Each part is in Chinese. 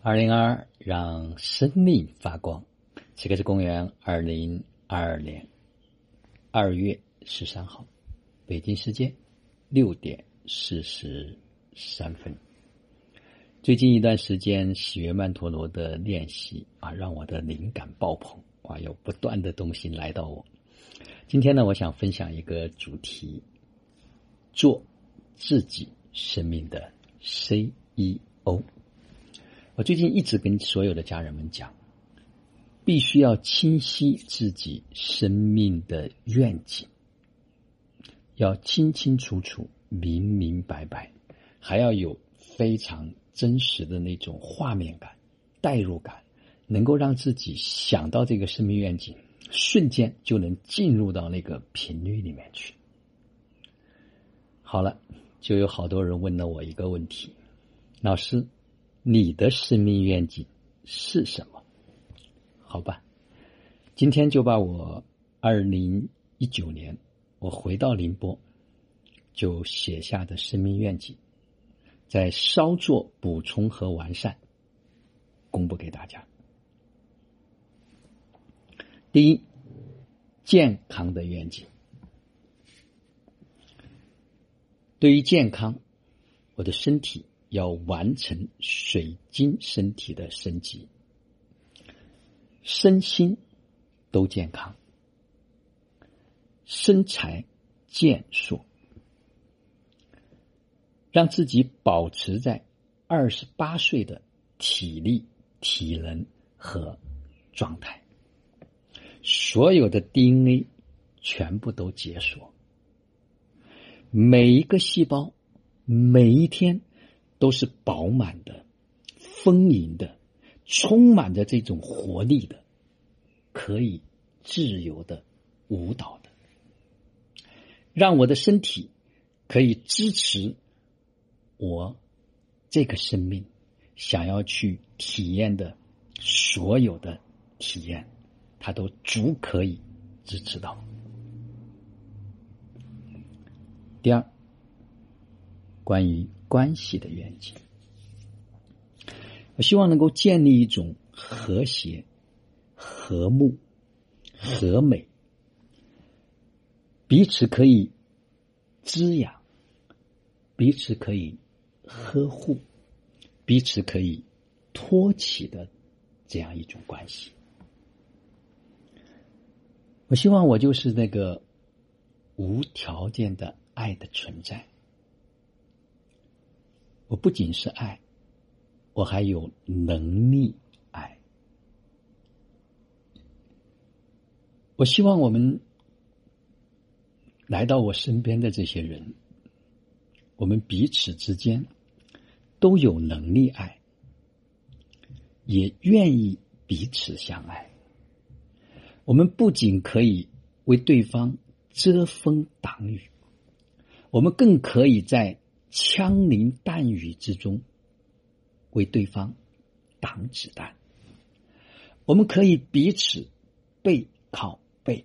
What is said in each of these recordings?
二零二二，让生命发光。这个是公元二零二二年二月十三号，北京时间六点四十三分。最近一段时间，喜悦曼陀罗的练习啊，让我的灵感爆棚啊，有不断的东西来到我。今天呢，我想分享一个主题：做自己生命的 CEO。我最近一直跟所有的家人们讲，必须要清晰自己生命的愿景，要清清楚楚、明明白白，还要有非常真实的那种画面感、代入感，能够让自己想到这个生命愿景，瞬间就能进入到那个频率里面去。好了，就有好多人问了我一个问题，老师。你的生命愿景是什么？好吧，今天就把我二零一九年我回到宁波就写下的生命愿景，再稍作补充和完善，公布给大家。第一，健康的愿景。对于健康，我的身体。要完成水晶身体的升级，身心都健康，身材健硕，让自己保持在二十八岁的体力、体能和状态，所有的 DNA 全部都解锁，每一个细胞，每一天。都是饱满的、丰盈的、充满着这种活力的，可以自由的舞蹈的，让我的身体可以支持我这个生命想要去体验的所有的体验，它都足可以支持到。第二，关于。关系的愿景，我希望能够建立一种和谐、和睦、和美，彼此可以滋养，彼此可以呵护，彼此可以托起的这样一种关系。我希望我就是那个无条件的爱的存在。我不仅是爱，我还有能力爱。我希望我们来到我身边的这些人，我们彼此之间都有能力爱，也愿意彼此相爱。我们不仅可以为对方遮风挡雨，我们更可以在。枪林弹雨之中，为对方挡子弹。我们可以彼此背靠背，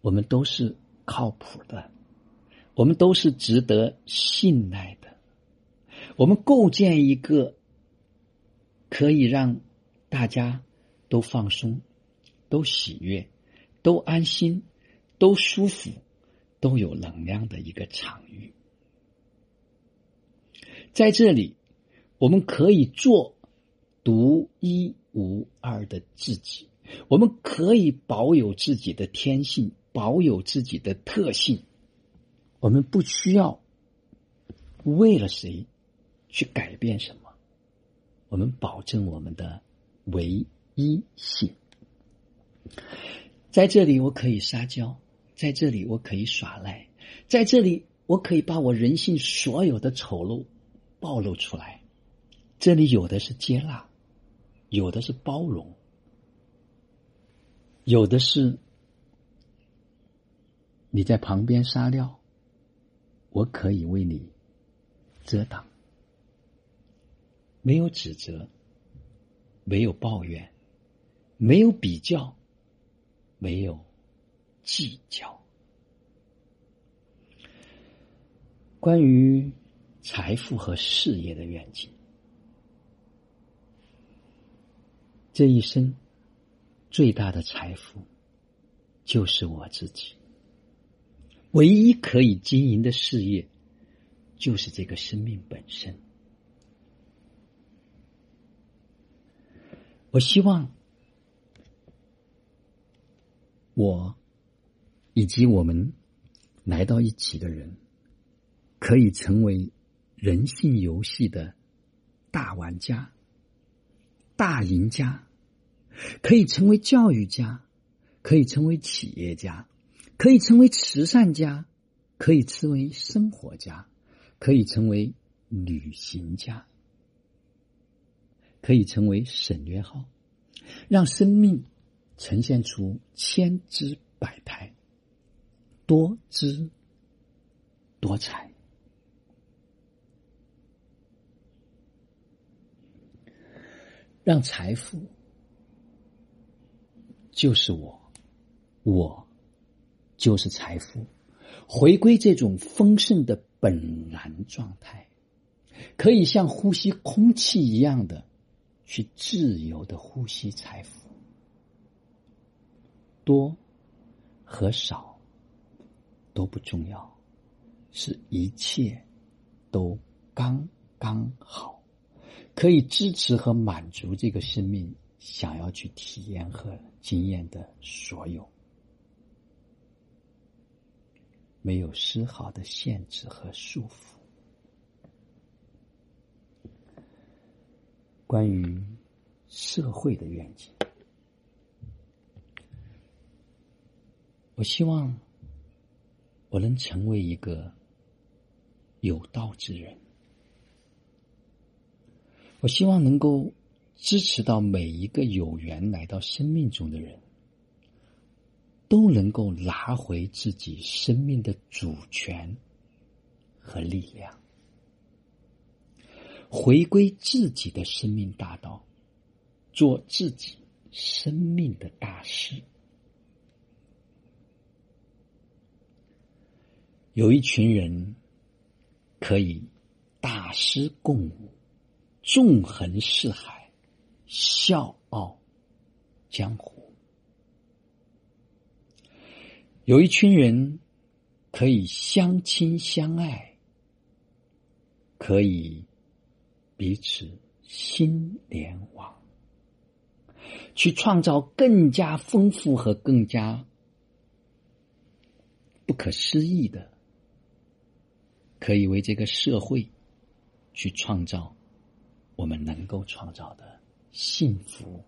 我们都是靠谱的，我们都是值得信赖的。我们构建一个可以让大家都放松、都喜悦、都安心、都舒服。都有能量的一个场域，在这里，我们可以做独一无二的自己，我们可以保有自己的天性，保有自己的特性，我们不需要为了谁去改变什么，我们保证我们的唯一性。在这里，我可以撒娇。在这里，我可以耍赖；在这里，我可以把我人性所有的丑陋暴露出来。这里有的是接纳，有的是包容，有的是你在旁边撒尿，我可以为你遮挡。没有指责，没有抱怨，没有比较，没有。计较。关于财富和事业的愿景，这一生最大的财富就是我自己，唯一可以经营的事业就是这个生命本身。我希望我以及我们来到一起的人，可以成为人性游戏的大玩家。大赢家可以成为教育家，可以成为企业家，可以成为慈善家，可以成为生活家，可以成为旅行家，可以成为省略号，让生命呈现出千姿百态、多姿多彩。让财富就是我，我就是财富，回归这种丰盛的本然状态，可以像呼吸空气一样的去自由的呼吸财富，多和少都不重要，是一切都刚刚好。可以支持和满足这个生命想要去体验和经验的所有，没有丝毫的限制和束缚。关于社会的愿景，我希望我能成为一个有道之人。我希望能够支持到每一个有缘来到生命中的人，都能够拿回自己生命的主权和力量，回归自己的生命大道，做自己生命的大师。有一群人可以大师共舞。纵横四海，笑傲江湖。有一群人可以相亲相爱，可以彼此心连网，去创造更加丰富和更加不可思议的，可以为这个社会去创造。我们能够创造的幸福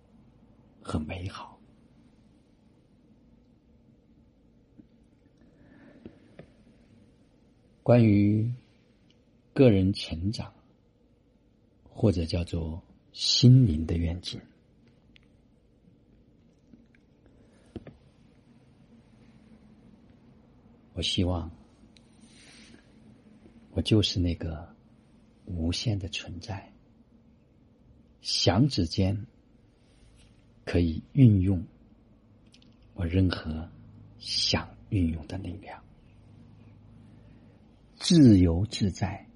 和美好。关于个人成长，或者叫做心灵的愿景，我希望我就是那个无限的存在。响指间，可以运用我任何想运用的力量，自由自在，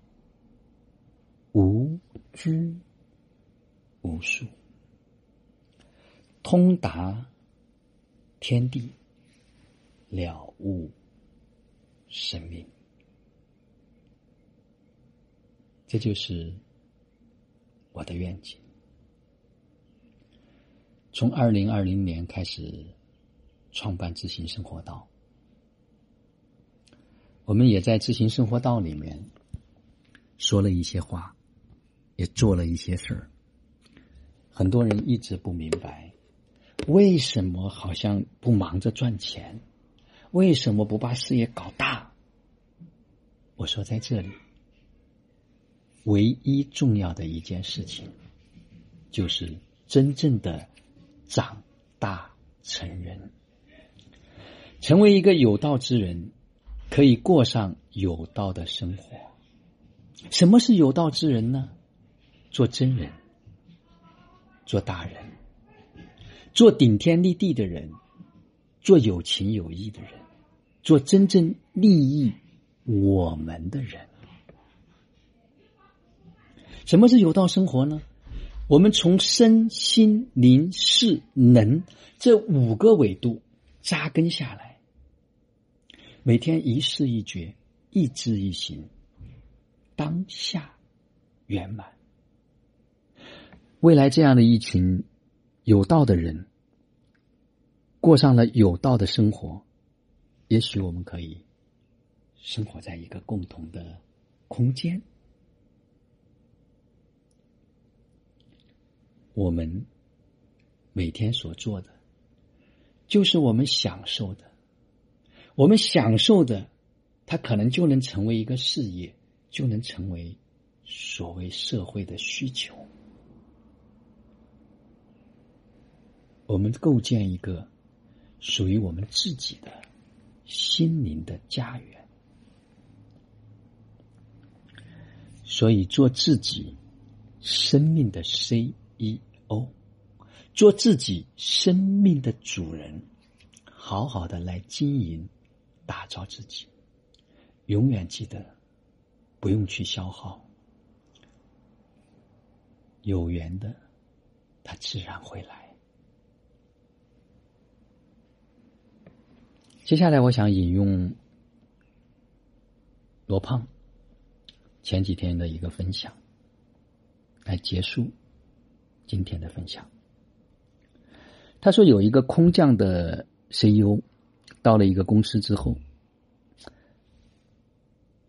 无拘无束，通达天地，了悟生命。这就是我的愿景。从二零二零年开始创办知行生活道，我们也在知行生活道里面说了一些话，也做了一些事儿。很多人一直不明白，为什么好像不忙着赚钱，为什么不把事业搞大？我说在这里，唯一重要的一件事情，就是真正的。长大成人，成为一个有道之人，可以过上有道的生活。什么是有道之人呢？做真人，做大人，做顶天立地的人，做有情有义的人，做真正利益我们的人。什么是有道生活呢？我们从身心灵事能这五个维度扎根下来，每天一事一觉，一知一行，当下圆满。未来这样的一群有道的人，过上了有道的生活，也许我们可以生活在一个共同的空间。我们每天所做的，就是我们享受的。我们享受的，它可能就能成为一个事业，就能成为所谓社会的需求。我们构建一个属于我们自己的心灵的家园，所以做自己生命的 C E。哦，做自己生命的主人，好好的来经营、打造自己。永远记得，不用去消耗，有缘的，他自然会来。接下来，我想引用罗胖前几天的一个分享，来结束。今天的分享，他说有一个空降的 CEO 到了一个公司之后，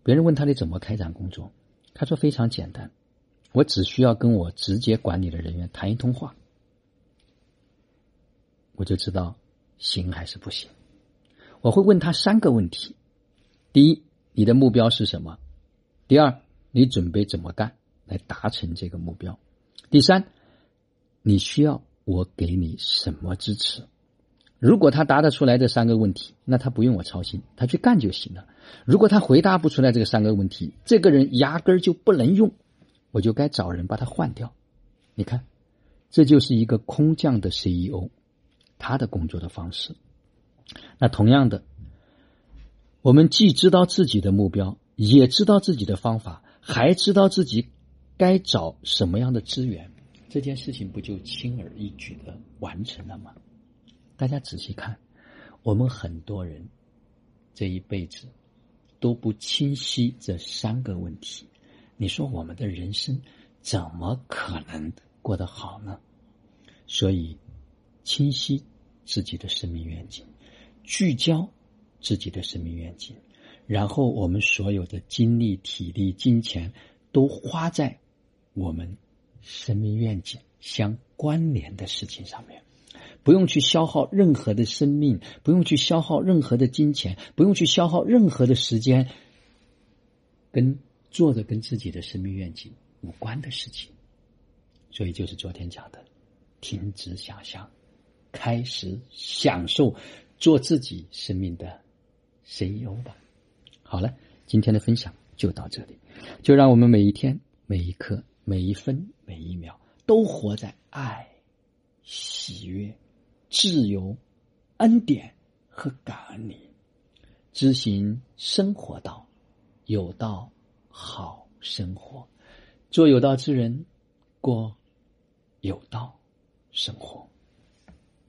别人问他你怎么开展工作，他说非常简单，我只需要跟我直接管理的人员谈一通话，我就知道行还是不行。我会问他三个问题：第一，你的目标是什么？第二，你准备怎么干来达成这个目标？第三。你需要我给你什么支持？如果他答得出来这三个问题，那他不用我操心，他去干就行了。如果他回答不出来这个三个问题，这个人压根儿就不能用，我就该找人把他换掉。你看，这就是一个空降的 CEO，他的工作的方式。那同样的，我们既知道自己的目标，也知道自己的方法，还知道自己该找什么样的资源。这件事情不就轻而易举的完成了吗？大家仔细看，我们很多人这一辈子都不清晰这三个问题，你说我们的人生怎么可能过得好呢？所以，清晰自己的生命愿景，聚焦自己的生命愿景，然后我们所有的精力、体力、金钱都花在我们。生命愿景相关联的事情上面，不用去消耗任何的生命，不用去消耗任何的金钱，不用去消耗任何的时间，跟做的跟自己的生命愿景无关的事情。所以就是昨天讲的，停止想象，开始享受做自己生命的 CEO 吧。好了，今天的分享就到这里，就让我们每一天每一刻。每一分每一秒都活在爱、喜悦、自由、恩典和感恩里，知行生活道，有道好生活，做有道之人，过有道生活。